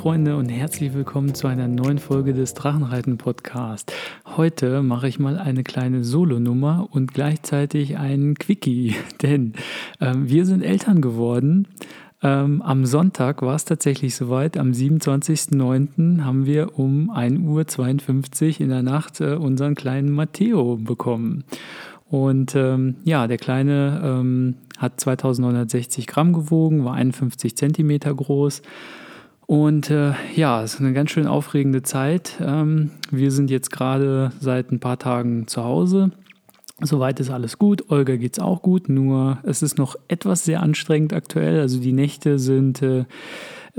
Freunde und herzlich willkommen zu einer neuen Folge des Drachenreiten Podcast. Heute mache ich mal eine kleine Solonummer und gleichzeitig einen Quickie, denn ähm, wir sind Eltern geworden. Ähm, am Sonntag war es tatsächlich soweit. Am 27.09. haben wir um 1.52 Uhr in der Nacht äh, unseren kleinen Matteo bekommen. Und ähm, ja, der Kleine ähm, hat 2960 Gramm gewogen, war 51 Zentimeter groß. Und äh, ja, es ist eine ganz schön aufregende Zeit. Ähm, wir sind jetzt gerade seit ein paar Tagen zu Hause. Soweit ist alles gut. Olga geht es auch gut, nur es ist noch etwas sehr anstrengend aktuell. Also die Nächte sind äh,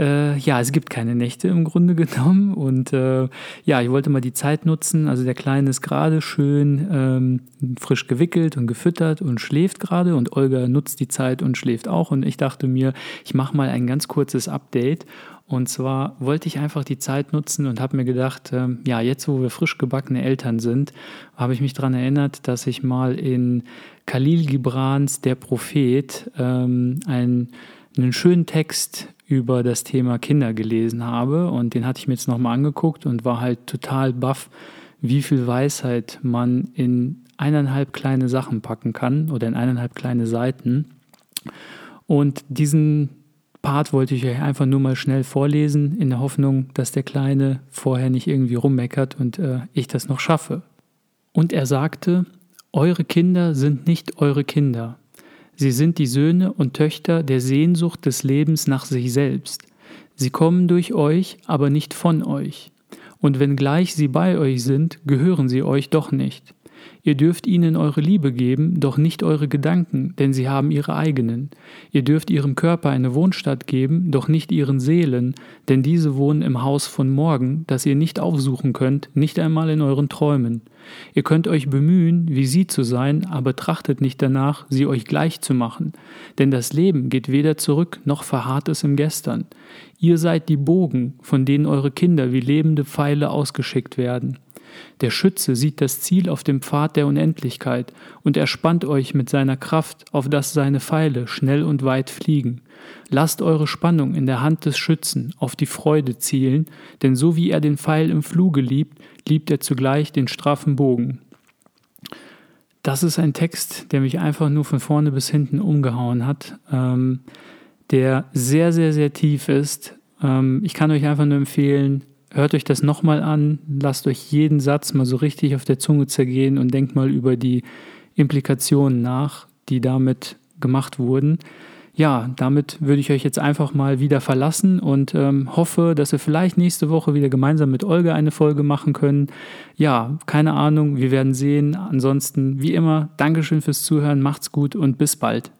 äh, ja, es gibt keine Nächte im Grunde genommen. Und äh, ja, ich wollte mal die Zeit nutzen. Also der Kleine ist gerade schön ähm, frisch gewickelt und gefüttert und schläft gerade. Und Olga nutzt die Zeit und schläft auch. Und ich dachte mir, ich mache mal ein ganz kurzes Update. Und zwar wollte ich einfach die Zeit nutzen und habe mir gedacht, ähm, ja, jetzt wo wir frisch gebackene Eltern sind, habe ich mich daran erinnert, dass ich mal in Khalil Gibrans Der Prophet ähm, ein, einen schönen Text über das Thema Kinder gelesen habe und den hatte ich mir jetzt nochmal angeguckt und war halt total baff, wie viel Weisheit man in eineinhalb kleine Sachen packen kann oder in eineinhalb kleine Seiten. Und diesen Part wollte ich euch einfach nur mal schnell vorlesen, in der Hoffnung, dass der Kleine vorher nicht irgendwie rummeckert und äh, ich das noch schaffe. Und er sagte, Eure Kinder sind nicht eure Kinder, Sie sind die Söhne und Töchter der Sehnsucht des Lebens nach sich selbst. Sie kommen durch euch, aber nicht von euch. Und wenngleich sie bei euch sind, gehören sie euch doch nicht. Ihr dürft ihnen eure Liebe geben, doch nicht eure Gedanken, denn sie haben ihre eigenen. Ihr dürft ihrem Körper eine Wohnstatt geben, doch nicht ihren Seelen, denn diese wohnen im Haus von morgen, das ihr nicht aufsuchen könnt, nicht einmal in euren Träumen. Ihr könnt euch bemühen, wie sie zu sein, aber trachtet nicht danach, sie euch gleich zu machen, denn das Leben geht weder zurück noch verharrt es im Gestern. Ihr seid die Bogen, von denen eure Kinder wie lebende Pfeile ausgeschickt werden. Der Schütze sieht das Ziel auf dem Pfad der Unendlichkeit und erspannt euch mit seiner Kraft, auf dass seine Pfeile schnell und weit fliegen. Lasst eure Spannung in der Hand des Schützen auf die Freude zielen, denn so wie er den Pfeil im Fluge liebt, liebt er zugleich den straffen Bogen. Das ist ein Text, der mich einfach nur von vorne bis hinten umgehauen hat, ähm, der sehr, sehr, sehr tief ist. Ähm, ich kann euch einfach nur empfehlen, hört euch das nochmal an, lasst euch jeden Satz mal so richtig auf der Zunge zergehen und denkt mal über die Implikationen nach, die damit gemacht wurden. Ja, damit würde ich euch jetzt einfach mal wieder verlassen und ähm, hoffe, dass wir vielleicht nächste Woche wieder gemeinsam mit Olga eine Folge machen können. Ja, keine Ahnung, wir werden sehen. Ansonsten, wie immer, Dankeschön fürs Zuhören, macht's gut und bis bald.